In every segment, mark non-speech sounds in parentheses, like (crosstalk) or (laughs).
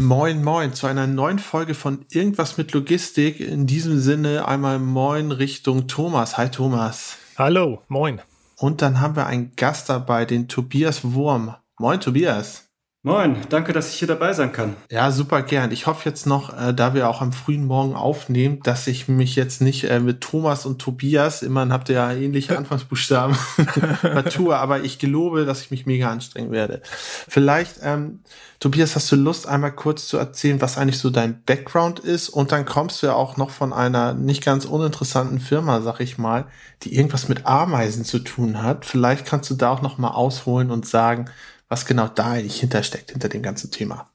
Moin, moin, zu einer neuen Folge von Irgendwas mit Logistik. In diesem Sinne einmal moin Richtung Thomas. Hi Thomas. Hallo, moin. Und dann haben wir einen Gast dabei, den Tobias Wurm. Moin Tobias. Moin, danke, dass ich hier dabei sein kann. Ja, super gern. Ich hoffe jetzt noch, äh, da wir auch am frühen Morgen aufnehmen, dass ich mich jetzt nicht äh, mit Thomas und Tobias, immerhin habt ihr ja ähnliche (laughs) Anfangsbuchstaben, (laughs) vertue, aber ich gelobe, dass ich mich mega anstrengen werde. Vielleicht, ähm, Tobias, hast du Lust, einmal kurz zu erzählen, was eigentlich so dein Background ist? Und dann kommst du ja auch noch von einer nicht ganz uninteressanten Firma, sag ich mal, die irgendwas mit Ameisen zu tun hat. Vielleicht kannst du da auch noch mal ausholen und sagen, was genau da eigentlich hintersteckt, hinter dem ganzen Thema.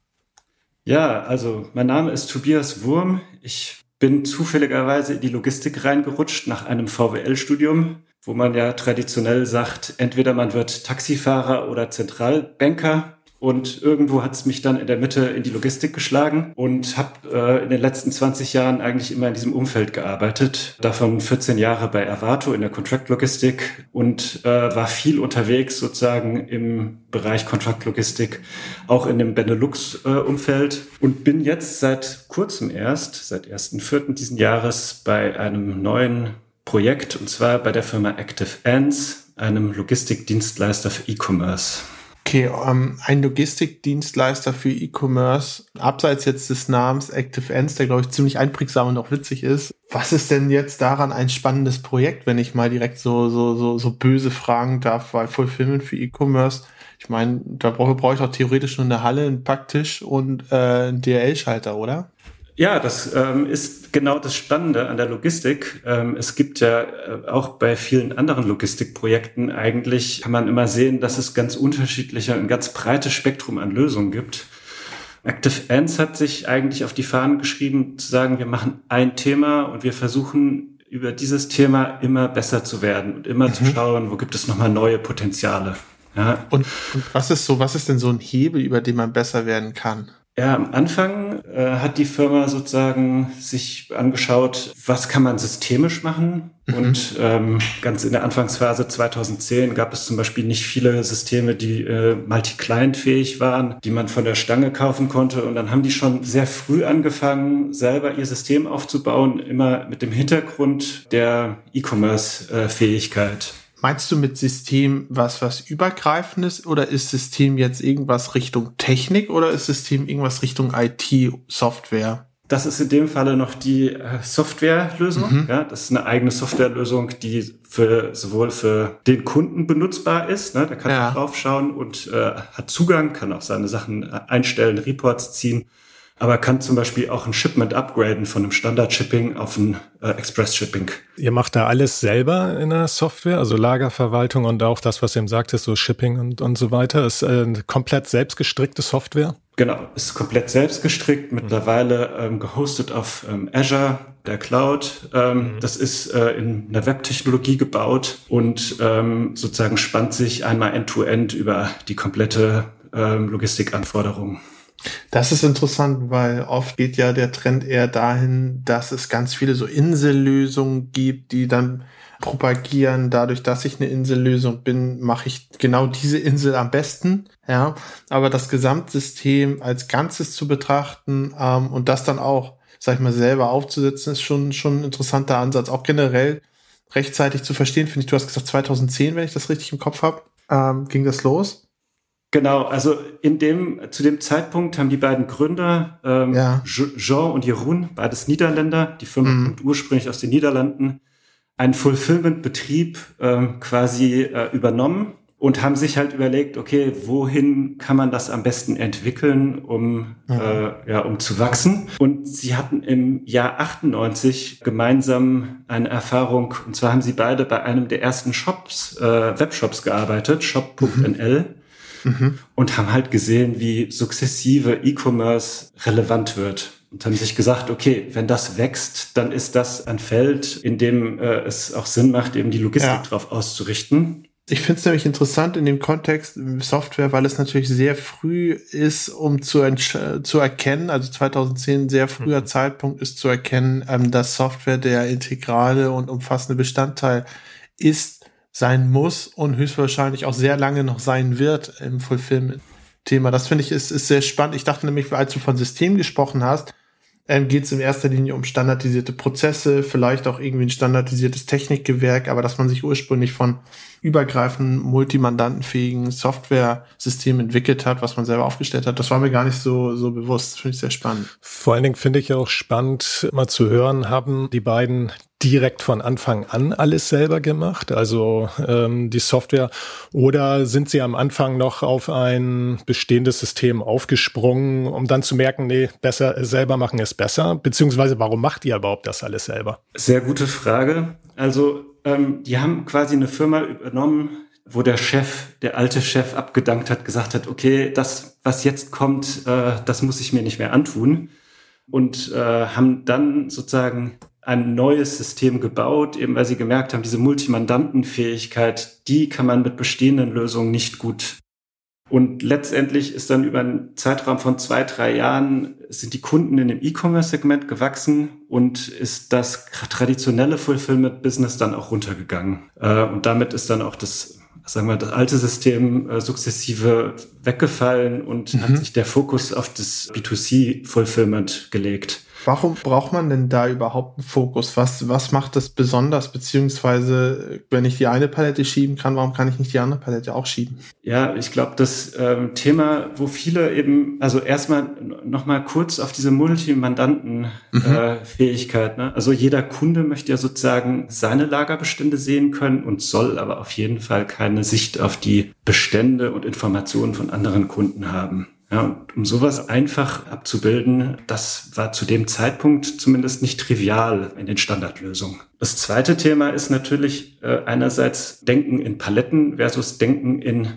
Ja, also mein Name ist Tobias Wurm. Ich bin zufälligerweise in die Logistik reingerutscht nach einem VWL-Studium, wo man ja traditionell sagt, entweder man wird Taxifahrer oder Zentralbanker. Und irgendwo hat es mich dann in der Mitte in die Logistik geschlagen und habe äh, in den letzten 20 Jahren eigentlich immer in diesem Umfeld gearbeitet. Davon 14 Jahre bei Avato in der Contract-Logistik und äh, war viel unterwegs sozusagen im Bereich Contract-Logistik, auch in dem Benelux-Umfeld äh, und bin jetzt seit kurzem erst, seit 1.4. diesen Jahres bei einem neuen Projekt und zwar bei der Firma Active Ants, einem Logistikdienstleister für E-Commerce. Okay, ähm, ein Logistikdienstleister für E-Commerce, abseits jetzt des Namens Active Ends, der glaube ich ziemlich einprägsam und auch witzig ist. Was ist denn jetzt daran ein spannendes Projekt, wenn ich mal direkt so so so so böse fragen darf, weil Fulfillment für E-Commerce, ich meine, da brauche brauche ich auch theoretisch nur eine Halle, einen Packtisch und äh, einen DRL-Schalter, oder? Ja, das ähm, ist genau das Spannende an der Logistik. Ähm, es gibt ja äh, auch bei vielen anderen Logistikprojekten eigentlich, kann man immer sehen, dass es ganz unterschiedliche, ein ganz breites Spektrum an Lösungen gibt. Active Ants hat sich eigentlich auf die Fahnen geschrieben, zu sagen, wir machen ein Thema und wir versuchen über dieses Thema immer besser zu werden und immer mhm. zu schauen, wo gibt es nochmal neue Potenziale. Ja. Und, und was ist so, was ist denn so ein Hebel, über den man besser werden kann? Ja, am Anfang äh, hat die Firma sozusagen sich angeschaut, was kann man systemisch machen. Mhm. Und ähm, ganz in der Anfangsphase 2010 gab es zum Beispiel nicht viele Systeme, die äh, multi-client-fähig waren, die man von der Stange kaufen konnte. Und dann haben die schon sehr früh angefangen, selber ihr System aufzubauen, immer mit dem Hintergrund der E-Commerce-Fähigkeit. Meinst du mit System was, was übergreifendes oder ist System jetzt irgendwas Richtung Technik oder ist System irgendwas Richtung IT-Software? Das ist in dem Falle noch die äh, Softwarelösung. Mhm. Ja, das ist eine eigene Softwarelösung, die für sowohl für den Kunden benutzbar ist. Ne, der kann ja. draufschauen und äh, hat Zugang, kann auch seine Sachen äh, einstellen, Reports ziehen aber kann zum Beispiel auch ein Shipment upgraden von einem Standard-Shipping auf ein äh, Express-Shipping. Ihr macht da alles selber in der Software, also Lagerverwaltung und auch das, was ihr eben sagtest, so Shipping und, und so weiter, ist äh, eine komplett selbstgestrickte Software? Genau, ist komplett selbstgestrickt, mittlerweile ähm, gehostet auf ähm, Azure, der Cloud. Ähm, mhm. Das ist äh, in einer Webtechnologie gebaut und ähm, sozusagen spannt sich einmal end-to-end -end über die komplette ähm, Logistikanforderung. Das ist interessant, weil oft geht ja der Trend eher dahin, dass es ganz viele so Insellösungen gibt, die dann propagieren, dadurch, dass ich eine Insellösung bin, mache ich genau diese Insel am besten. Ja, aber das Gesamtsystem als Ganzes zu betrachten ähm, und das dann auch, sag ich mal, selber aufzusetzen, ist schon schon ein interessanter Ansatz. Auch generell rechtzeitig zu verstehen, finde ich. Du hast gesagt 2010, wenn ich das richtig im Kopf habe, ähm, ging das los. Genau, also in dem, zu dem Zeitpunkt haben die beiden Gründer, ähm, ja. Jean und Jeroen, beides Niederländer, die Firma mhm. kommt ursprünglich aus den Niederlanden, einen Fulfillment-Betrieb ähm, quasi äh, übernommen und haben sich halt überlegt, okay, wohin kann man das am besten entwickeln, um, mhm. äh, ja, um zu wachsen. Und sie hatten im Jahr 98 gemeinsam eine Erfahrung, und zwar haben sie beide bei einem der ersten Shops, äh, Webshops gearbeitet, shop.nl. Mhm mhm. und haben halt gesehen, wie sukzessive E-Commerce relevant wird und haben sich gesagt, okay, wenn das wächst, dann ist das ein Feld, in dem äh, es auch Sinn macht, eben die Logistik ja. drauf auszurichten. Ich finde es nämlich interessant in dem Kontext Software, weil es natürlich sehr früh ist, um zu, zu erkennen, also 2010 sehr früher mhm. Zeitpunkt ist zu erkennen, ähm, dass Software der integrale und umfassende Bestandteil ist, sein muss und höchstwahrscheinlich auch sehr lange noch sein wird im Fulfillment-Thema. Das finde ich ist, ist sehr spannend. Ich dachte nämlich, als du von System gesprochen hast, ähm, geht es in erster Linie um standardisierte Prozesse, vielleicht auch irgendwie ein standardisiertes Technikgewerk, aber dass man sich ursprünglich von übergreifenden, multimandantenfähigen Software-System entwickelt hat, was man selber aufgestellt hat, das war mir gar nicht so, so bewusst. Finde ich sehr spannend. Vor allen Dingen finde ich auch spannend, mal zu hören, haben die beiden direkt von Anfang an alles selber gemacht, also ähm, die Software, oder sind sie am Anfang noch auf ein bestehendes System aufgesprungen, um dann zu merken, nee, besser selber machen ist besser, beziehungsweise warum macht ihr überhaupt das alles selber? Sehr gute Frage. Also ähm, die haben quasi eine Firma übernommen, wo der Chef, der alte Chef abgedankt hat, gesagt hat, okay, das, was jetzt kommt, äh, das muss ich mir nicht mehr antun. Und äh, haben dann sozusagen ein neues System gebaut, eben weil sie gemerkt haben, diese Multimandantenfähigkeit, die kann man mit bestehenden Lösungen nicht gut. Und letztendlich ist dann über einen Zeitraum von zwei, drei Jahren sind die Kunden in dem E-Commerce-Segment gewachsen und ist das traditionelle Fulfillment-Business dann auch runtergegangen. Äh, und damit ist dann auch das sagen wir, das alte System äh, sukzessive weggefallen und mhm. hat sich der Fokus auf das B2C-Fulfillment gelegt. Warum braucht man denn da überhaupt einen Fokus? Was, was macht das besonders? Beziehungsweise, wenn ich die eine Palette schieben kann, warum kann ich nicht die andere Palette auch schieben? Ja, ich glaube, das ähm, Thema, wo viele eben, also erstmal nochmal kurz auf diese Multimandanten-Fähigkeit. Mhm. Äh, ne? Also jeder Kunde möchte ja sozusagen seine Lagerbestände sehen können und soll aber auf jeden Fall keine Sicht auf die Bestände und Informationen von anderen Kunden haben. Ja, um sowas einfach abzubilden, das war zu dem Zeitpunkt zumindest nicht trivial in den Standardlösungen. Das zweite Thema ist natürlich äh, einerseits Denken in Paletten versus Denken in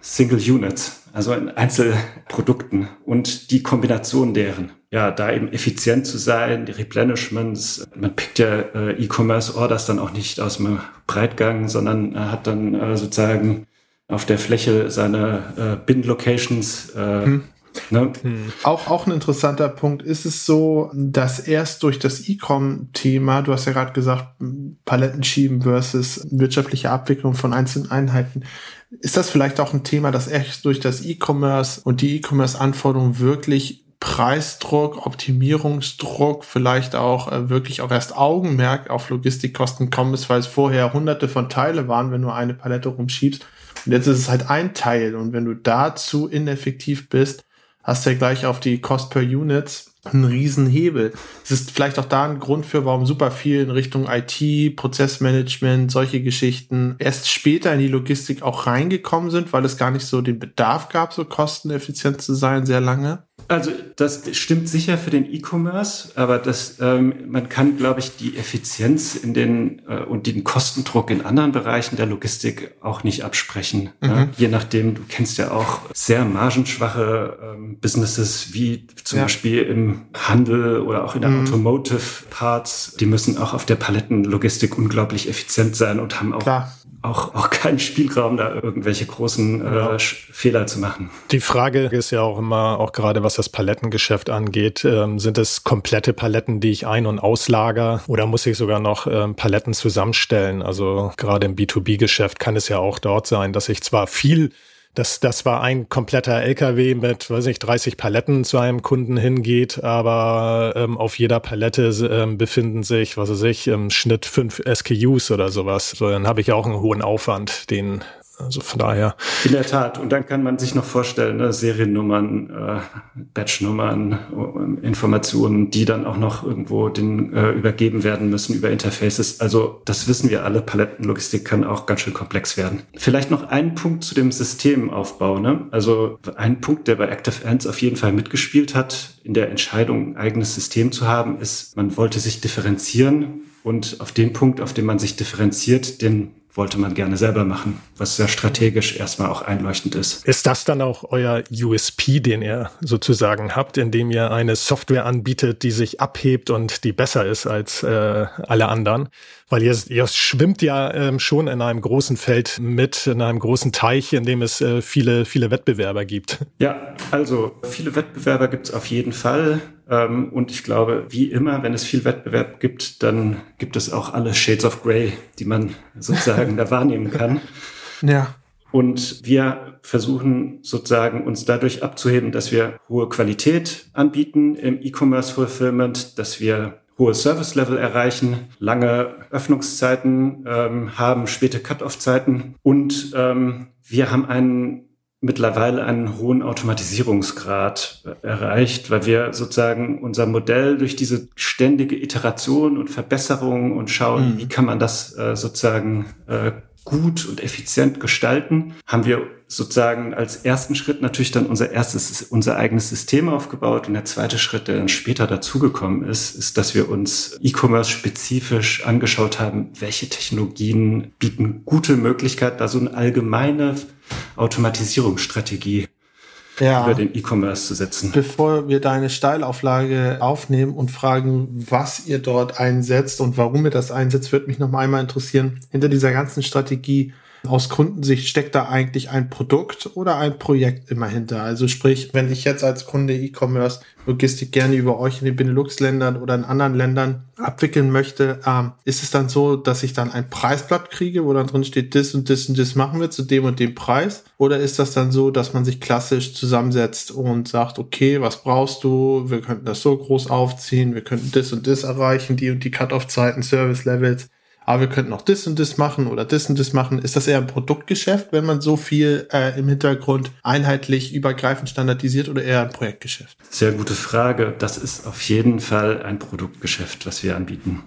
Single Units, also in Einzelprodukten und die Kombination deren. Ja, da eben effizient zu sein, die Replenishments. Man pickt ja äh, E-Commerce-Orders dann auch nicht aus dem Breitgang, sondern äh, hat dann äh, sozusagen auf der Fläche seine äh, Bin-Locations. Äh, hm. Ne? Hm. Auch, auch ein interessanter Punkt. Ist es so, dass erst durch das E-Com-Thema, du hast ja gerade gesagt, Paletten schieben versus wirtschaftliche Abwicklung von einzelnen Einheiten, ist das vielleicht auch ein Thema, das erst durch das E-Commerce und die E-Commerce-Anforderungen wirklich Preisdruck, Optimierungsdruck, vielleicht auch äh, wirklich auch erst Augenmerk auf Logistikkosten kommen ist, weil es vorher hunderte von Teile waren, wenn du eine Palette rumschiebst und jetzt ist es halt ein Teil. Und wenn du dazu ineffektiv bist, hast du ja gleich auf die Cost per Units einen riesen Hebel. Es ist vielleicht auch da ein Grund für, warum super viel in Richtung IT, Prozessmanagement, solche Geschichten erst später in die Logistik auch reingekommen sind, weil es gar nicht so den Bedarf gab, so kosteneffizient zu sein, sehr lange. Also das stimmt sicher für den E-Commerce, aber das, ähm, man kann, glaube ich, die Effizienz in den äh, und den Kostendruck in anderen Bereichen der Logistik auch nicht absprechen. Mhm. Ja? Je nachdem, du kennst ja auch sehr margenschwache ähm, Businesses wie zum ja. Beispiel im Handel oder auch in der mhm. Automotive Parts. Die müssen auch auf der Palettenlogistik unglaublich effizient sein und haben auch Klar auch, auch keinen Spielraum, da irgendwelche großen äh, Fehler zu machen. Die Frage ist ja auch immer, auch gerade was das Palettengeschäft angeht, ähm, sind es komplette Paletten, die ich ein- und auslager oder muss ich sogar noch ähm, Paletten zusammenstellen? Also gerade im B2B-Geschäft kann es ja auch dort sein, dass ich zwar viel das, das war ein kompletter LKW mit, weiß nicht, 30 Paletten zu einem Kunden hingeht, aber ähm, auf jeder Palette ähm, befinden sich, was weiß ich, im Schnitt fünf SKUs oder sowas. So, dann habe ich auch einen hohen Aufwand, den also von daher. In der Tat. Und dann kann man sich noch vorstellen, ne, Seriennummern, äh, Batchnummern, äh, Informationen, die dann auch noch irgendwo den, äh, übergeben werden müssen über Interfaces. Also das wissen wir alle. Palettenlogistik kann auch ganz schön komplex werden. Vielleicht noch ein Punkt zu dem Systemaufbau. Ne? Also ein Punkt, der bei Active Ants auf jeden Fall mitgespielt hat, in der Entscheidung, ein eigenes System zu haben, ist, man wollte sich differenzieren und auf den Punkt, auf dem man sich differenziert, den wollte man gerne selber machen, was sehr strategisch erstmal auch einleuchtend ist. Ist das dann auch euer USP, den ihr sozusagen habt, indem ihr eine Software anbietet, die sich abhebt und die besser ist als äh, alle anderen? Weil ihr, ihr schwimmt ja ähm, schon in einem großen Feld mit, in einem großen Teich, in dem es äh, viele, viele Wettbewerber gibt. Ja, also viele Wettbewerber gibt es auf jeden Fall. Ähm, und ich glaube, wie immer, wenn es viel Wettbewerb gibt, dann gibt es auch alle Shades of Grey, die man sozusagen (laughs) da wahrnehmen kann. Ja. Und wir versuchen sozusagen uns dadurch abzuheben, dass wir hohe Qualität anbieten im E-Commerce Fulfillment, dass wir hohe Service-Level erreichen, lange Öffnungszeiten ähm, haben, späte Cut-off-Zeiten und ähm, wir haben einen mittlerweile einen hohen Automatisierungsgrad erreicht, weil wir sozusagen unser Modell durch diese ständige Iteration und Verbesserung und schauen, mhm. wie kann man das äh, sozusagen äh, gut und effizient gestalten, haben wir sozusagen als ersten Schritt natürlich dann unser erstes, unser eigenes System aufgebaut. Und der zweite Schritt, der dann später dazugekommen ist, ist, dass wir uns E-Commerce spezifisch angeschaut haben, welche Technologien bieten gute Möglichkeit, da so eine allgemeine Automatisierungsstrategie ja. über den E-Commerce zu setzen. Bevor wir deine Steilauflage aufnehmen und fragen, was ihr dort einsetzt und warum ihr das einsetzt, würde mich noch mal einmal interessieren. Hinter dieser ganzen Strategie aus Kundensicht steckt da eigentlich ein Produkt oder ein Projekt immer hinter? Also sprich, wenn ich jetzt als Kunde E-Commerce Logistik gerne über euch in den Benelux-Ländern oder in anderen Ländern abwickeln möchte, ähm, ist es dann so, dass ich dann ein Preisblatt kriege, wo dann drin steht, das und das und das machen wir zu dem und dem Preis? Oder ist das dann so, dass man sich klassisch zusammensetzt und sagt, okay, was brauchst du? Wir könnten das so groß aufziehen, wir könnten das und das erreichen, die und die Cut-off-Zeiten, Service-Levels aber wir könnten auch das und das machen oder das und das machen. Ist das eher ein Produktgeschäft, wenn man so viel äh, im Hintergrund einheitlich, übergreifend standardisiert oder eher ein Projektgeschäft? Sehr gute Frage. Das ist auf jeden Fall ein Produktgeschäft, was wir anbieten.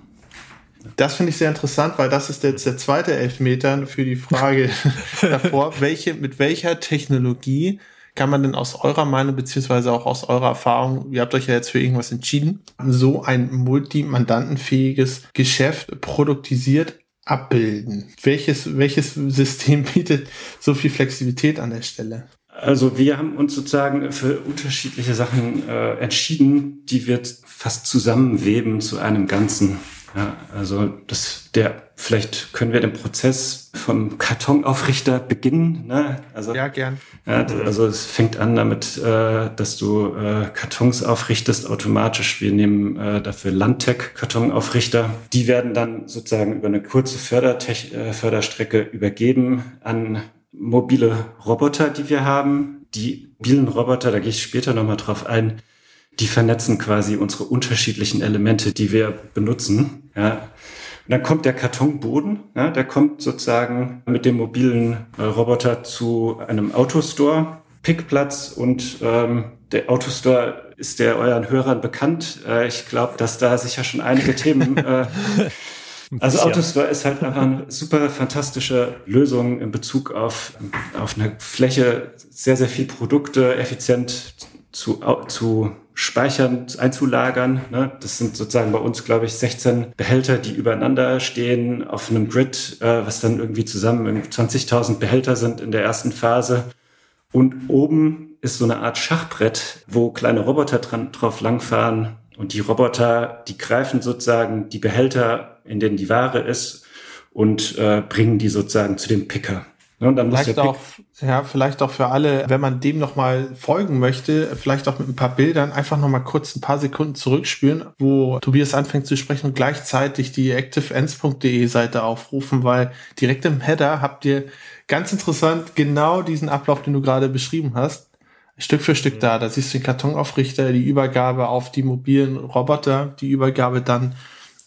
Das finde ich sehr interessant, weil das ist jetzt der zweite Elfmeter für die Frage (laughs) davor, welche, mit welcher Technologie kann man denn aus eurer Meinung beziehungsweise auch aus eurer Erfahrung, ihr habt euch ja jetzt für irgendwas entschieden, so ein multimandantenfähiges Geschäft produktisiert abbilden? Welches, welches System (laughs) bietet so viel Flexibilität an der Stelle? Also wir haben uns sozusagen für unterschiedliche Sachen äh, entschieden, die wir fast zusammenweben zu einem Ganzen. Ja, also das, der, vielleicht können wir den Prozess vom Kartonaufrichter beginnen. Ne? Also, ja, gern. Ja, also es fängt an damit, äh, dass du äh, Kartons aufrichtest automatisch. Wir nehmen äh, dafür Landtech-Kartonaufrichter. Die werden dann sozusagen über eine kurze Fördertech äh, Förderstrecke übergeben an mobile Roboter, die wir haben. Die mobilen Roboter, da gehe ich später nochmal drauf ein, die vernetzen quasi unsere unterschiedlichen Elemente, die wir benutzen. Ja. Und dann kommt der Kartonboden, ja, der kommt sozusagen mit dem mobilen äh, Roboter zu einem Autostore, Pickplatz und ähm, der Autostore ist der euren Hörern bekannt. Äh, ich glaube, dass da sicher schon einige Themen (laughs) äh, also Autostore ist halt einfach eine super fantastische Lösung in Bezug auf, auf eine Fläche, sehr, sehr viel Produkte effizient zu, zu speichern, einzulagern. Ne? Das sind sozusagen bei uns, glaube ich, 16 Behälter, die übereinander stehen auf einem Grid, äh, was dann irgendwie zusammen 20.000 Behälter sind in der ersten Phase. Und oben ist so eine Art Schachbrett, wo kleine Roboter dran, drauf langfahren. Und die Roboter, die greifen sozusagen die Behälter, in denen die Ware ist, und äh, bringen die sozusagen zu dem Picker. Ne, und dann vielleicht auch, ja, vielleicht auch für alle, wenn man dem nochmal folgen möchte, vielleicht auch mit ein paar Bildern, einfach nochmal kurz ein paar Sekunden zurückspüren, wo Tobias anfängt zu sprechen und gleichzeitig die activeends.de Seite aufrufen, weil direkt im Header habt ihr ganz interessant genau diesen Ablauf, den du gerade beschrieben hast. Stück für Stück da. Da siehst du den Kartonaufrichter, die Übergabe auf die mobilen Roboter, die Übergabe dann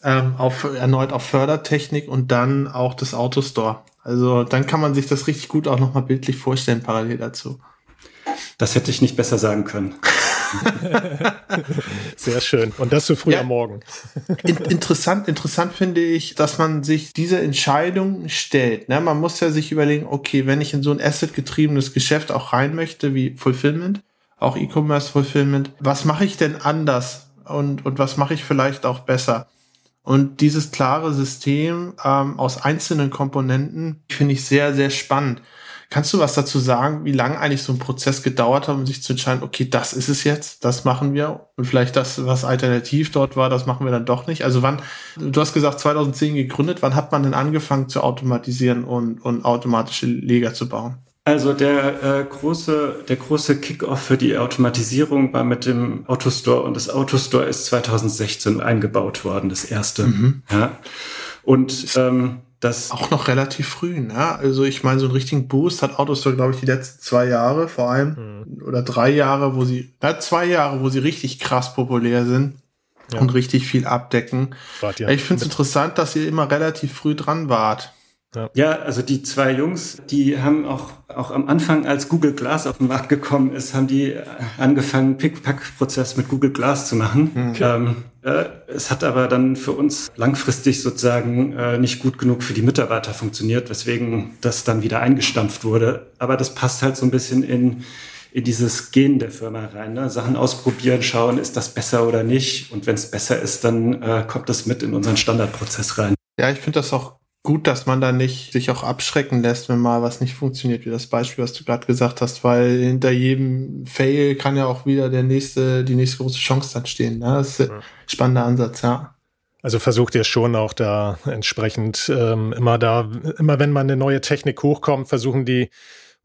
ähm, auf, erneut auf Fördertechnik und dann auch das Autostore. Also dann kann man sich das richtig gut auch nochmal bildlich vorstellen, parallel dazu. Das hätte ich nicht besser sagen können. (laughs) Sehr schön. Und das so früh ja, am Morgen. in, interessant, interessant finde ich, dass man sich diese Entscheidung stellt. Ne? Man muss ja sich überlegen, okay, wenn ich in so ein Asset-getriebenes Geschäft auch rein möchte, wie Fulfillment, auch E-Commerce Fulfillment, was mache ich denn anders und, und was mache ich vielleicht auch besser? Und dieses klare System ähm, aus einzelnen Komponenten finde ich sehr, sehr spannend. Kannst du was dazu sagen, wie lange eigentlich so ein Prozess gedauert hat, um sich zu entscheiden, okay, das ist es jetzt, das machen wir und vielleicht das, was alternativ dort war, das machen wir dann doch nicht? Also wann, du hast gesagt 2010 gegründet, wann hat man denn angefangen zu automatisieren und, und automatische Leger zu bauen? Also der äh, große, der große Kickoff für die Automatisierung war mit dem Autostore und das Autostore ist 2016 eingebaut worden, das erste. Mhm. Ja. Und ähm, das auch noch relativ früh, ne? Also ich meine, so einen richtigen Boost hat Autostore, glaube ich, die letzten zwei Jahre vor allem mhm. oder drei Jahre, wo sie, na, zwei Jahre, wo sie richtig krass populär sind ja. und richtig viel abdecken. Wart, ja. Ich finde es interessant, dass ihr immer relativ früh dran wart. Ja. ja, also die zwei Jungs, die haben auch, auch am Anfang, als Google Glass auf den Markt gekommen ist, haben die angefangen, Pick-Pack-Prozess mit Google Glass zu machen. Okay. Ähm, äh, es hat aber dann für uns langfristig sozusagen äh, nicht gut genug für die Mitarbeiter funktioniert, weswegen das dann wieder eingestampft wurde. Aber das passt halt so ein bisschen in, in dieses Gen der Firma rein. Ne? Sachen ausprobieren, schauen, ist das besser oder nicht. Und wenn es besser ist, dann äh, kommt das mit in unseren Standardprozess rein. Ja, ich finde das auch gut, dass man da nicht sich auch abschrecken lässt, wenn mal was nicht funktioniert, wie das Beispiel, was du gerade gesagt hast, weil hinter jedem Fail kann ja auch wieder der nächste, die nächste große Chance dann stehen. Ne? Das ist ein spannender Ansatz, ja. Also versucht ihr schon auch da entsprechend ähm, immer da, immer wenn mal eine neue Technik hochkommt, versuchen die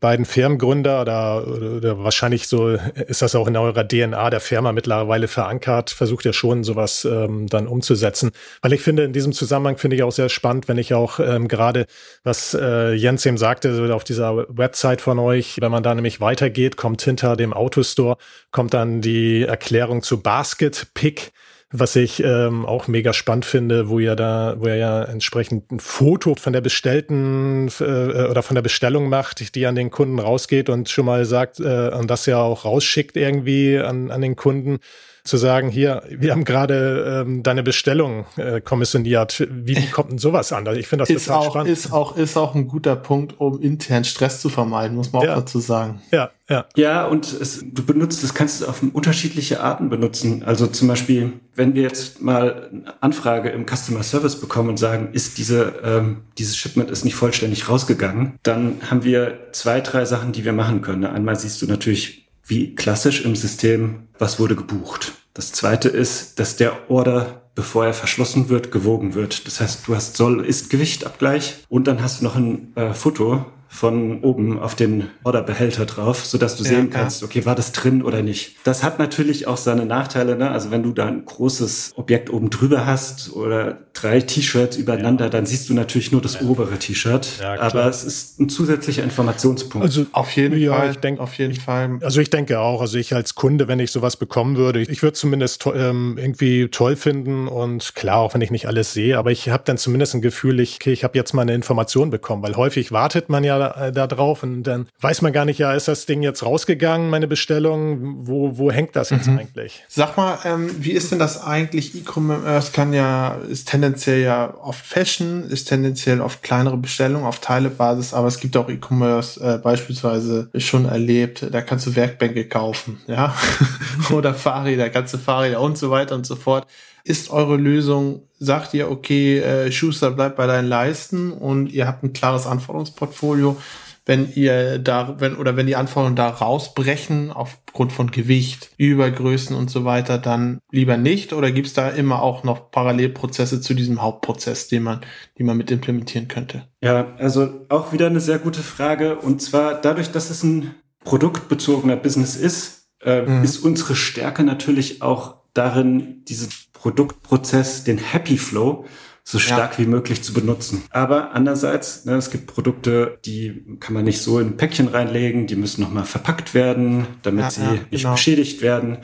beiden Firmengründer oder, oder, wahrscheinlich so ist das auch in eurer DNA der Firma mittlerweile verankert, versucht ihr schon sowas ähm, dann umzusetzen. Weil ich finde, in diesem Zusammenhang finde ich auch sehr spannend, wenn ich auch ähm, gerade, was äh, Jens eben sagte, so auf dieser Website von euch, wenn man da nämlich weitergeht, kommt hinter dem Autostore, kommt dann die Erklärung zu Basket Pick was ich ähm, auch mega spannend finde, wo ihr da, wo ihr ja entsprechend ein Foto von der bestellten äh, oder von der Bestellung macht, die an den Kunden rausgeht und schon mal sagt äh, und das ja auch rausschickt irgendwie an, an den Kunden zu sagen, hier, wir haben gerade ähm, deine Bestellung äh, kommissioniert. Wie, wie kommt denn sowas an? Also ich finde das ist total auch, spannend. Ist auch, ist auch ein guter Punkt, um intern Stress zu vermeiden, muss man ja. auch dazu sagen. Ja, ja. Ja, und es, du benutzt, das kannst du auf unterschiedliche Arten benutzen. Also zum Beispiel, wenn wir jetzt mal eine Anfrage im Customer Service bekommen und sagen, ist diese, ähm, dieses Shipment ist nicht vollständig rausgegangen, dann haben wir zwei, drei Sachen, die wir machen können. Einmal siehst du natürlich wie klassisch im System, was wurde gebucht. Das zweite ist, dass der Order, bevor er verschlossen wird, gewogen wird. Das heißt, du hast Soll-Ist-Gewicht-Abgleich und dann hast du noch ein äh, Foto von oben auf den Orderbehälter drauf, so dass du ja, sehen kannst, ja. okay, war das drin oder nicht. Das hat natürlich auch seine Nachteile, ne? Also wenn du da ein großes Objekt oben drüber hast oder drei T-Shirts übereinander, ja. dann siehst du natürlich nur das obere T-Shirt. aber es ist ein zusätzlicher Informationspunkt. Also auf jeden Fall. Ich denke auf jeden Fall. Also ich denke auch, also ich als Kunde, wenn ich sowas bekommen würde, ich würde zumindest ähm, irgendwie toll finden und klar, auch wenn ich nicht alles sehe, aber ich habe dann zumindest ein Gefühl, ich, okay, ich habe jetzt mal eine Information bekommen, weil häufig wartet man ja da, äh, da drauf und dann weiß man gar nicht, ja, ist das Ding jetzt rausgegangen, meine Bestellung? Wo, wo hängt das jetzt mhm. eigentlich? Sag mal, ähm, wie ist denn das eigentlich? E-Commerce kann ja, ist tendenziell ja oft Fashion, ist tendenziell oft kleinere Bestellungen auf Teilebasis, aber es gibt auch E-Commerce äh, beispielsweise schon erlebt, da kannst du Werkbänke kaufen, ja, (laughs) oder Fahrräder, ganze Fahrräder und so weiter und so fort. Ist eure Lösung, sagt ihr, okay, äh, Schuster bleibt bei deinen Leisten und ihr habt ein klares Anforderungsportfolio, wenn ihr da, wenn, oder wenn die Anforderungen da rausbrechen aufgrund von Gewicht, Übergrößen und so weiter, dann lieber nicht? Oder gibt's da immer auch noch Parallelprozesse zu diesem Hauptprozess, den man, die man mit implementieren könnte? Ja, also auch wieder eine sehr gute Frage. Und zwar dadurch, dass es ein produktbezogener Business ist, äh, mhm. ist unsere Stärke natürlich auch darin, diese Produktprozess, den Happy Flow, so stark ja. wie möglich zu benutzen. Aber andererseits, ne, es gibt Produkte, die kann man nicht so in ein Päckchen reinlegen, die müssen nochmal verpackt werden, damit ja, sie ja, nicht genau. beschädigt werden.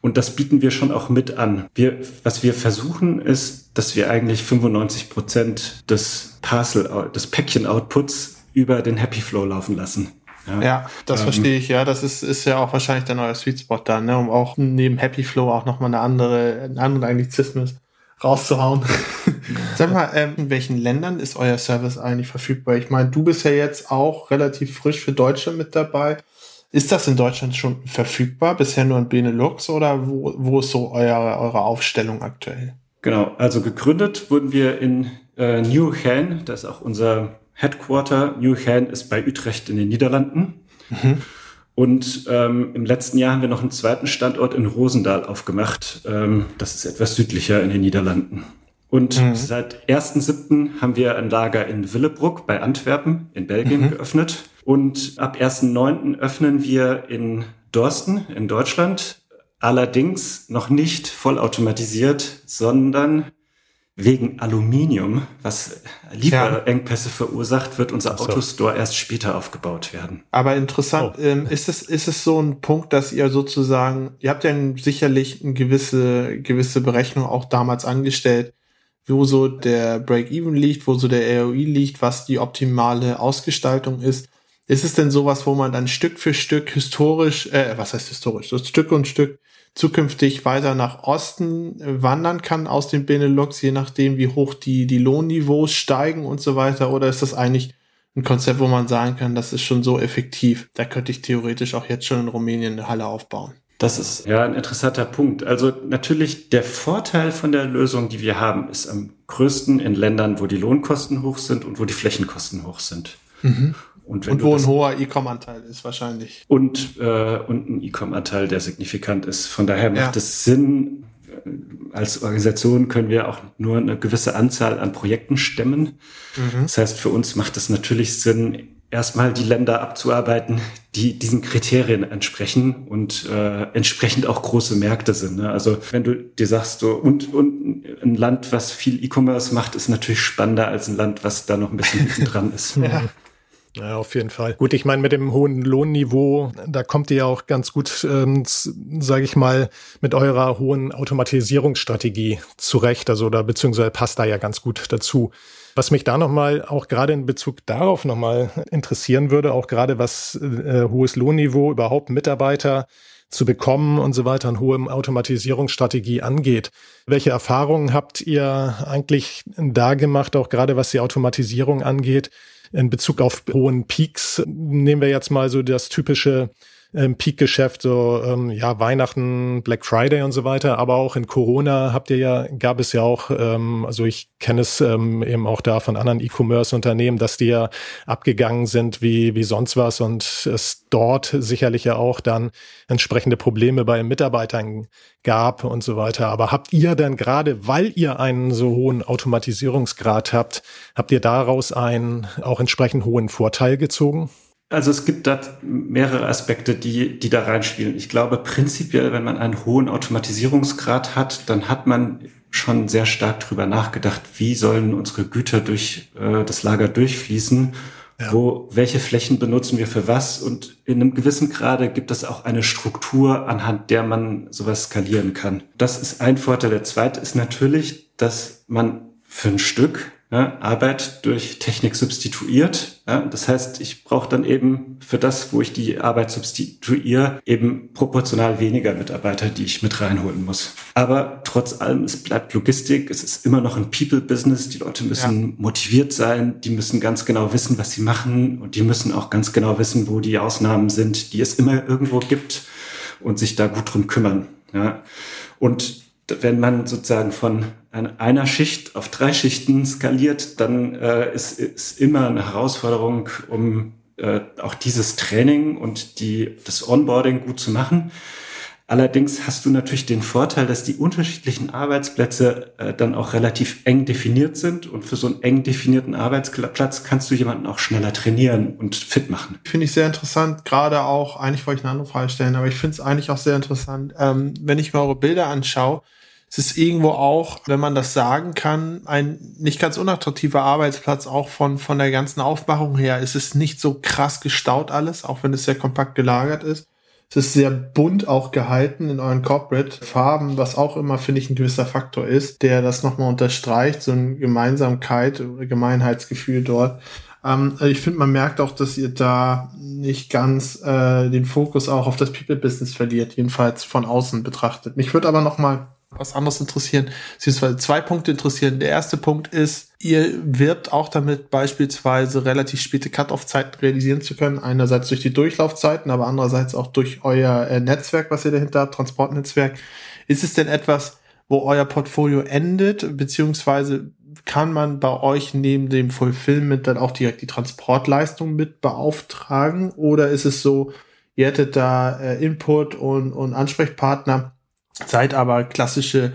Und das bieten wir schon auch mit an. Wir, was wir versuchen, ist, dass wir eigentlich 95 Prozent des Parcel, des Päckchen-Outputs über den Happy Flow laufen lassen. Ja, ja das ähm, verstehe ich, ja. Das ist, ist ja auch wahrscheinlich der neue Sweet Spot dann, ne? um auch neben Happy Flow auch nochmal eine andere, einen anderen Anglizismus rauszuhauen. (laughs) Sag mal, ähm, in welchen Ländern ist euer Service eigentlich verfügbar? Ich meine, du bist ja jetzt auch relativ frisch für Deutschland mit dabei. Ist das in Deutschland schon verfügbar? Bisher nur in Benelux oder wo, wo ist so euer, eure Aufstellung aktuell? Genau, also gegründet wurden wir in äh, New Hen, das ist auch unser Headquarter. New Hen ist bei Utrecht in den Niederlanden. Mhm. Und ähm, im letzten Jahr haben wir noch einen zweiten Standort in Rosendahl aufgemacht. Ähm, das ist etwas südlicher in den Niederlanden. Und mhm. seit 1.7. haben wir ein Lager in Willebruck bei Antwerpen in Belgien mhm. geöffnet. Und ab 1.9. öffnen wir in Dorsten in Deutschland. Allerdings noch nicht vollautomatisiert, sondern wegen Aluminium, was Lieferengpässe ja. verursacht, wird unser so. Autostore erst später aufgebaut werden. Aber interessant, oh. ähm, ist es, ist es so ein Punkt, dass ihr sozusagen, ihr habt ja sicherlich eine gewisse, gewisse Berechnung auch damals angestellt, wo so der Break-Even liegt, wo so der ROI liegt, was die optimale Ausgestaltung ist. Ist es denn sowas, wo man dann Stück für Stück historisch, äh, was heißt historisch, so Stück und Stück zukünftig weiter nach Osten wandern kann aus dem Benelux, je nachdem, wie hoch die, die Lohnniveaus steigen und so weiter? Oder ist das eigentlich ein Konzept, wo man sagen kann, das ist schon so effektiv, da könnte ich theoretisch auch jetzt schon in Rumänien eine Halle aufbauen? Das ist ja ein interessanter Punkt. Also natürlich der Vorteil von der Lösung, die wir haben, ist am größten in Ländern, wo die Lohnkosten hoch sind und wo die Flächenkosten hoch sind. Mhm. Und, und wo ein hoher E-Com-Anteil ist wahrscheinlich. Und, äh, und ein E-Com-Anteil, der signifikant ist. Von daher macht ja. es Sinn, äh, als Organisation können wir auch nur eine gewisse Anzahl an Projekten stemmen. Mhm. Das heißt, für uns macht es natürlich Sinn, erstmal die Länder abzuarbeiten, die diesen Kriterien entsprechen und äh, entsprechend auch große Märkte sind. Ne? Also wenn du dir sagst, so und, und ein Land, was viel E-Commerce macht, ist natürlich spannender als ein Land, was da noch ein bisschen dran ist. (laughs) ja. Ja, auf jeden Fall. Gut, ich meine, mit dem hohen Lohnniveau, da kommt ihr ja auch ganz gut, ähm, sage ich mal, mit eurer hohen Automatisierungsstrategie zurecht. Also da beziehungsweise passt da ja ganz gut dazu. Was mich da nochmal auch gerade in Bezug darauf nochmal interessieren würde, auch gerade was äh, hohes Lohnniveau, überhaupt Mitarbeiter zu bekommen und so weiter, eine hohe Automatisierungsstrategie angeht. Welche Erfahrungen habt ihr eigentlich da gemacht, auch gerade was die Automatisierung angeht, in Bezug auf hohen Peaks? Nehmen wir jetzt mal so das typische ähm, Peak-Geschäft, so ähm, ja Weihnachten, Black Friday und so weiter. Aber auch in Corona habt ihr ja, gab es ja auch, ähm, also ich kenne es ähm, eben auch da von anderen E-Commerce-Unternehmen, dass die ja abgegangen sind wie wie sonst was und es dort sicherlich ja auch dann entsprechende Probleme bei Mitarbeitern gab und so weiter. Aber habt ihr dann gerade, weil ihr einen so hohen Automatisierungsgrad habt, habt ihr daraus einen auch entsprechend hohen Vorteil gezogen? Also es gibt da mehrere Aspekte, die, die da reinspielen. Ich glaube prinzipiell, wenn man einen hohen Automatisierungsgrad hat, dann hat man schon sehr stark drüber nachgedacht, wie sollen unsere Güter durch äh, das Lager durchfließen, ja. wo, welche Flächen benutzen wir für was und in einem gewissen Grade gibt es auch eine Struktur, anhand der man sowas skalieren kann. Das ist ein Vorteil. Der zweite ist natürlich, dass man für ein Stück ja, Arbeit durch Technik substituiert. Ja, das heißt, ich brauche dann eben für das, wo ich die Arbeit substituiere, eben proportional weniger Mitarbeiter, die ich mit reinholen muss. Aber trotz allem, es bleibt Logistik, es ist immer noch ein People-Business. Die Leute müssen ja. motiviert sein, die müssen ganz genau wissen, was sie machen und die müssen auch ganz genau wissen, wo die Ausnahmen sind, die es immer irgendwo gibt und sich da gut drum kümmern. Ja. Und wenn man sozusagen von einer Schicht auf drei Schichten skaliert, dann äh, ist, ist immer eine Herausforderung, um äh, auch dieses Training und die, das Onboarding gut zu machen. Allerdings hast du natürlich den Vorteil, dass die unterschiedlichen Arbeitsplätze äh, dann auch relativ eng definiert sind und für so einen eng definierten Arbeitsplatz kannst du jemanden auch schneller trainieren und fit machen. Finde ich sehr interessant, gerade auch, eigentlich wollte ich eine andere Frage stellen, aber ich finde es eigentlich auch sehr interessant, ähm, wenn ich mir eure Bilder anschaue, es ist irgendwo auch, wenn man das sagen kann, ein nicht ganz unattraktiver Arbeitsplatz, auch von, von der ganzen Aufmachung her. Es ist nicht so krass gestaut alles, auch wenn es sehr kompakt gelagert ist. Es ist sehr bunt auch gehalten in euren Corporate-Farben, was auch immer, finde ich, ein gewisser Faktor ist, der das nochmal unterstreicht, so eine Gemeinsamkeit Gemeinheitsgefühl dort. Ähm, ich finde, man merkt auch, dass ihr da nicht ganz äh, den Fokus auch auf das People-Business verliert, jedenfalls von außen betrachtet. Mich würde aber nochmal was anderes interessieren, beziehungsweise zwei Punkte interessieren. Der erste Punkt ist, ihr wirbt auch damit beispielsweise relativ späte Cut-off-Zeiten realisieren zu können. Einerseits durch die Durchlaufzeiten, aber andererseits auch durch euer äh, Netzwerk, was ihr dahinter habt, Transportnetzwerk. Ist es denn etwas, wo euer Portfolio endet, beziehungsweise kann man bei euch neben dem Fulfillment dann auch direkt die Transportleistung mit beauftragen? Oder ist es so, ihr hättet da äh, Input und, und Ansprechpartner, seid aber klassische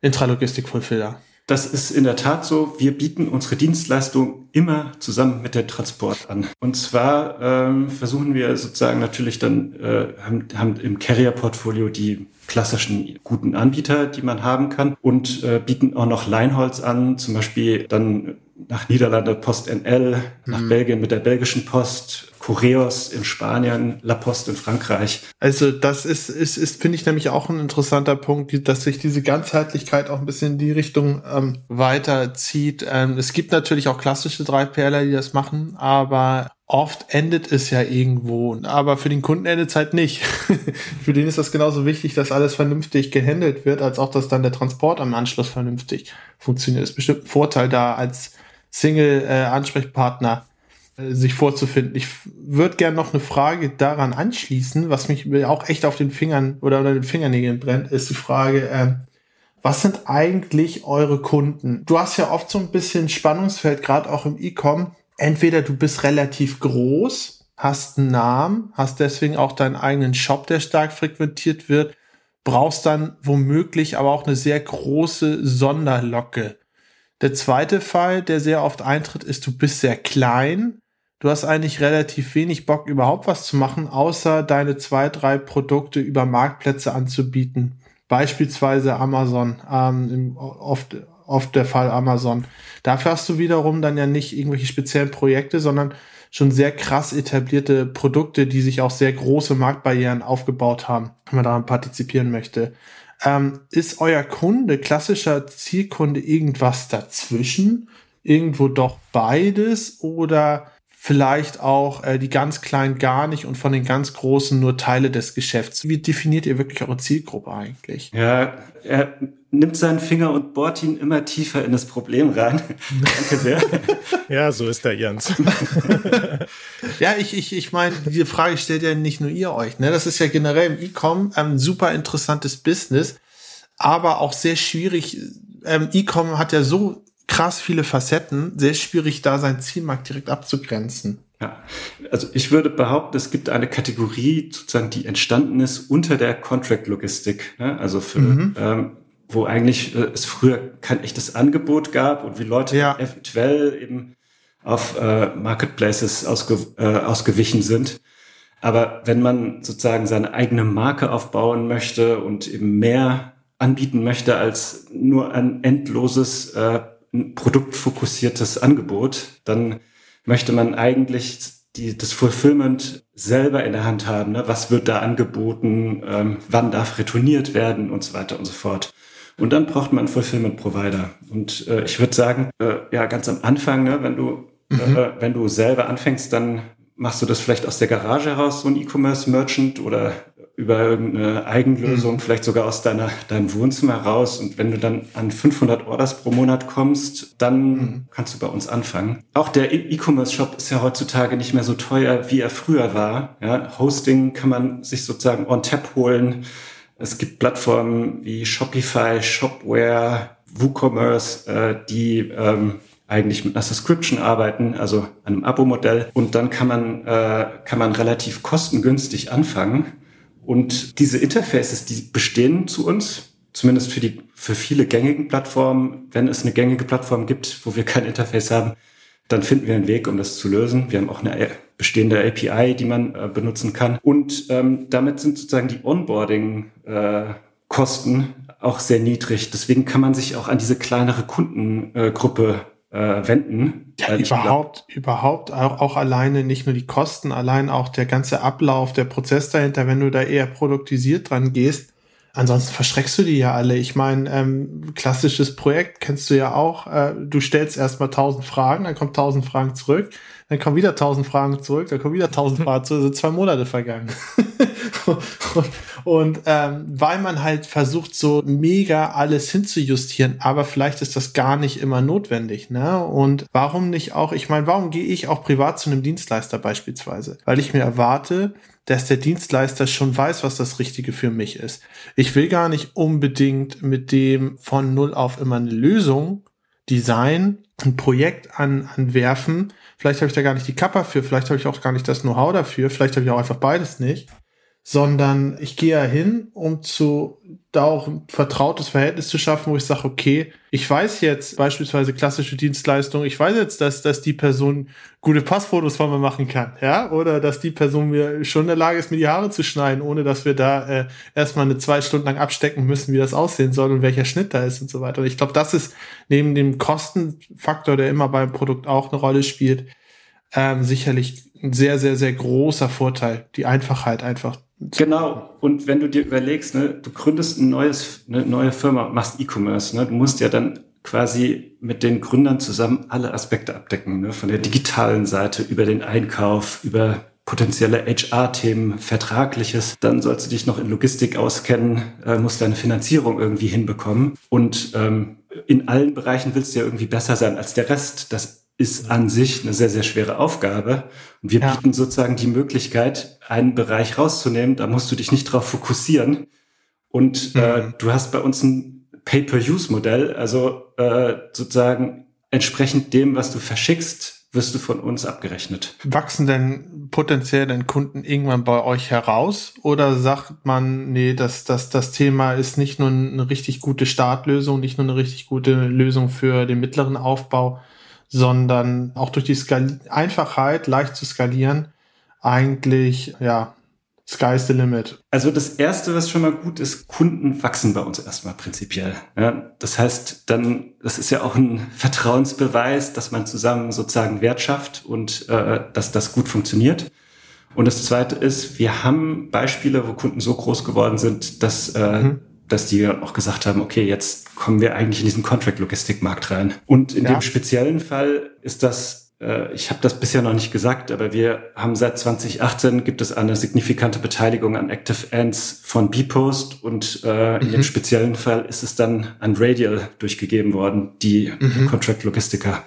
Intralogistik-Fulfiller? Das ist in der Tat so. Wir bieten unsere Dienstleistung immer zusammen mit der Transport an. Und zwar ähm, versuchen wir sozusagen natürlich dann, äh, haben, haben im Carrier-Portfolio die klassischen guten Anbieter, die man haben kann und äh, bieten auch noch Leinholz an, zum Beispiel dann nach Niederlande Post NL, nach mhm. Belgien mit der belgischen Post, Correos in Spanien, La Poste in Frankreich. Also das ist, ist, ist finde ich nämlich auch ein interessanter Punkt, dass sich diese Ganzheitlichkeit auch ein bisschen in die Richtung ähm, weiterzieht. Ähm, es gibt natürlich auch klassische 3PLer, die das machen, aber oft endet es ja irgendwo. Aber für den Kunden endet es halt nicht. (laughs) für den ist das genauso wichtig, dass alles vernünftig gehandelt wird, als auch, dass dann der Transport am Anschluss vernünftig funktioniert. Das ist bestimmt ein Vorteil da als Single-Ansprechpartner äh, sich vorzufinden. Ich würde gerne noch eine Frage daran anschließen, was mich auch echt auf den Fingern oder unter den Fingernägeln brennt, ist die Frage, äh, was sind eigentlich eure Kunden? Du hast ja oft so ein bisschen Spannungsfeld, gerade auch im E-Com. Entweder du bist relativ groß, hast einen Namen, hast deswegen auch deinen eigenen Shop, der stark frequentiert wird, brauchst dann womöglich aber auch eine sehr große Sonderlocke. Der zweite Fall, der sehr oft eintritt, ist, du bist sehr klein. Du hast eigentlich relativ wenig Bock, überhaupt was zu machen, außer deine zwei, drei Produkte über Marktplätze anzubieten. Beispielsweise Amazon, ähm, oft, oft der Fall Amazon. Dafür hast du wiederum dann ja nicht irgendwelche speziellen Projekte, sondern schon sehr krass etablierte Produkte, die sich auch sehr große Marktbarrieren aufgebaut haben, wenn man daran partizipieren möchte. Ähm, ist euer Kunde, klassischer Zielkunde, irgendwas dazwischen? Irgendwo doch beides? Oder vielleicht auch äh, die ganz kleinen gar nicht und von den ganz großen nur Teile des Geschäfts. Wie definiert ihr wirklich eure Zielgruppe eigentlich? Ja, er nimmt seinen Finger und bohrt ihn immer tiefer in das Problem rein. (laughs) Danke sehr. (laughs) ja, so ist der Jens. (laughs) ja, ich, ich, ich meine, die Frage stellt ja nicht nur ihr euch. Ne? Das ist ja generell im E-Com ein super interessantes Business, aber auch sehr schwierig. Ähm, E-Com hat ja so krass viele Facetten, sehr schwierig, da sein Zielmarkt direkt abzugrenzen. Ja, also ich würde behaupten, es gibt eine Kategorie, sozusagen, die entstanden ist unter der Contract-Logistik. Ne? Also für, mhm. ähm, wo eigentlich äh, es früher kein echtes Angebot gab und wie Leute ja. eventuell eben auf äh, Marketplaces ausge, äh, ausgewichen sind. Aber wenn man sozusagen seine eigene Marke aufbauen möchte und eben mehr anbieten möchte als nur ein endloses äh, produktfokussiertes Angebot, dann möchte man eigentlich die, das Fulfillment selber in der Hand haben. Ne? Was wird da angeboten? Ähm, wann darf retourniert werden und so weiter und so fort. Und dann braucht man einen Fulfillment-Provider. Und äh, ich würde sagen, äh, ja, ganz am Anfang, ne, wenn du, mhm. äh, wenn du selber anfängst, dann machst du das vielleicht aus der Garage heraus, so ein E-Commerce-Merchant oder über irgendeine Eigenlösung, mhm. vielleicht sogar aus deiner, deinem Wohnzimmer raus. Und wenn du dann an 500 Orders pro Monat kommst, dann mhm. kannst du bei uns anfangen. Auch der E-Commerce-Shop ist ja heutzutage nicht mehr so teuer, wie er früher war. Ja, Hosting kann man sich sozusagen on tap holen. Es gibt Plattformen wie Shopify, Shopware, WooCommerce, äh, die ähm, eigentlich mit einer Subscription arbeiten, also einem Abo-Modell. Und dann kann man, äh, kann man relativ kostengünstig anfangen und diese Interfaces, die bestehen zu uns, zumindest für die, für viele gängigen Plattformen. Wenn es eine gängige Plattform gibt, wo wir kein Interface haben, dann finden wir einen Weg, um das zu lösen. Wir haben auch eine bestehende API, die man äh, benutzen kann. Und ähm, damit sind sozusagen die Onboarding-Kosten äh, auch sehr niedrig. Deswegen kann man sich auch an diese kleinere Kundengruppe äh, wenden. Ja, überhaupt, glaub, überhaupt auch, auch alleine nicht nur die Kosten, allein auch der ganze Ablauf, der Prozess dahinter, wenn du da eher produktisiert dran gehst. Ansonsten verschreckst du die ja alle. Ich meine, ähm, klassisches Projekt kennst du ja auch. Äh, du stellst erstmal tausend Fragen, dann kommt tausend Fragen zurück, dann kommen wieder tausend Fragen zurück, dann kommen wieder tausend (laughs) Fragen zurück, sind zwei Monate vergangen. und, (laughs) und ähm, weil man halt versucht, so mega alles hinzujustieren, aber vielleicht ist das gar nicht immer notwendig. Ne? Und warum nicht auch, ich meine, warum gehe ich auch privat zu einem Dienstleister beispielsweise? Weil ich mir erwarte, dass der Dienstleister schon weiß, was das Richtige für mich ist. Ich will gar nicht unbedingt mit dem von null auf immer eine Lösung Design, ein Projekt an, anwerfen. Vielleicht habe ich da gar nicht die Kappa für, vielleicht habe ich auch gar nicht das Know-how dafür, vielleicht habe ich auch einfach beides nicht sondern ich gehe ja hin, um zu da auch ein vertrautes Verhältnis zu schaffen, wo ich sage, okay, ich weiß jetzt beispielsweise klassische Dienstleistungen, ich weiß jetzt, dass, dass die Person gute Passfotos von mir machen kann, ja, oder dass die Person mir schon in der Lage ist, mir die Haare zu schneiden, ohne dass wir da äh, erstmal eine zwei Stunden lang abstecken müssen, wie das aussehen soll und welcher Schnitt da ist und so weiter. Und ich glaube, das ist neben dem Kostenfaktor, der immer beim Produkt auch eine Rolle spielt, ähm, sicherlich ein sehr, sehr, sehr großer Vorteil, die Einfachheit einfach Genau. Und wenn du dir überlegst, ne, du gründest ein neues, eine neue Firma, machst E-Commerce, ne, du musst ja dann quasi mit den Gründern zusammen alle Aspekte abdecken, ne, von der digitalen Seite über den Einkauf, über potenzielle HR-Themen, Vertragliches. Dann sollst du dich noch in Logistik auskennen, äh, musst deine Finanzierung irgendwie hinbekommen. Und ähm, in allen Bereichen willst du ja irgendwie besser sein als der Rest. Das ist an sich eine sehr, sehr schwere Aufgabe. Und wir ja. bieten sozusagen die Möglichkeit, einen Bereich rauszunehmen. Da musst du dich nicht drauf fokussieren. Und äh, mhm. äh, du hast bei uns ein Pay-per-Use-Modell, also äh, sozusagen entsprechend dem, was du verschickst, wirst du von uns abgerechnet. Wachsen denn potenziell denn Kunden irgendwann bei euch heraus? Oder sagt man, nee, das, das, das Thema ist nicht nur eine richtig gute Startlösung, nicht nur eine richtig gute Lösung für den mittleren Aufbau, sondern auch durch die Skal Einfachheit, leicht zu skalieren, eigentlich, ja, sky's the limit. Also das erste, was schon mal gut ist, Kunden wachsen bei uns erstmal prinzipiell. Ja, das heißt, dann, das ist ja auch ein Vertrauensbeweis, dass man zusammen sozusagen Wert schafft und äh, dass das gut funktioniert. Und das zweite ist, wir haben Beispiele, wo Kunden so groß geworden sind, dass äh, mhm dass die auch gesagt haben, okay, jetzt kommen wir eigentlich in diesen Contract-Logistik-Markt rein. Und in ja. dem speziellen Fall ist das, äh, ich habe das bisher noch nicht gesagt, aber wir haben seit 2018 gibt es eine signifikante Beteiligung an Active Ends von Bpost und äh, mhm. in dem speziellen Fall ist es dann an Radial durchgegeben worden, die mhm. Contract-Logistiker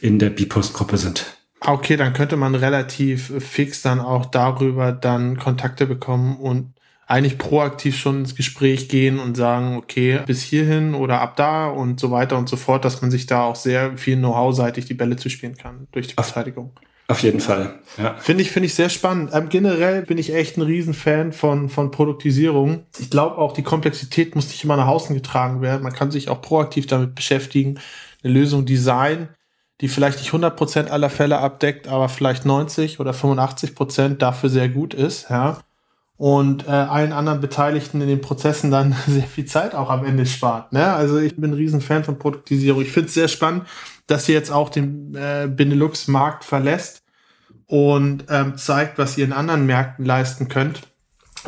in der Bpost-Gruppe sind. Okay, dann könnte man relativ fix dann auch darüber dann Kontakte bekommen und eigentlich proaktiv schon ins Gespräch gehen und sagen, okay, bis hierhin oder ab da und so weiter und so fort, dass man sich da auch sehr viel Know-how-seitig die Bälle zuspielen kann durch die Verteidigung. Auf jeden Fall. Ja. Finde ich, finde ich sehr spannend. Ähm, generell bin ich echt ein Riesenfan von, von Produktisierung. Ich glaube auch, die Komplexität muss nicht immer nach außen getragen werden. Man kann sich auch proaktiv damit beschäftigen, eine Lösung designen, die vielleicht nicht 100% aller Fälle abdeckt, aber vielleicht 90 oder 85% dafür sehr gut ist, ja und äh, allen anderen Beteiligten in den Prozessen dann (laughs) sehr viel Zeit auch am Ende spart. Ne? Also ich bin ein Riesenfan von Produktisierung. Ich finde es sehr spannend, dass ihr jetzt auch den äh, Benelux-Markt verlässt und ähm, zeigt, was ihr in anderen Märkten leisten könnt,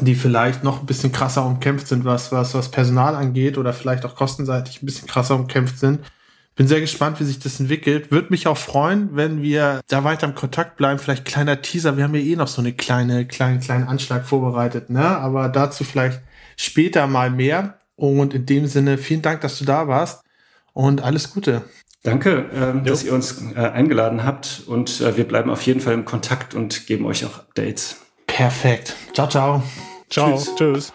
die vielleicht noch ein bisschen krasser umkämpft sind, was, was, was Personal angeht oder vielleicht auch kostenseitig ein bisschen krasser umkämpft sind. Bin sehr gespannt, wie sich das entwickelt. Würde mich auch freuen, wenn wir da weiter im Kontakt bleiben. Vielleicht kleiner Teaser. Wir haben ja eh noch so eine kleine, kleinen, kleinen Anschlag vorbereitet, ne? Aber dazu vielleicht später mal mehr. Und in dem Sinne, vielen Dank, dass du da warst und alles Gute. Danke, ähm, dass ihr uns äh, eingeladen habt und äh, wir bleiben auf jeden Fall im Kontakt und geben euch auch Updates. Perfekt. Ciao, ciao. Ciao. Tschüss. Tschüss.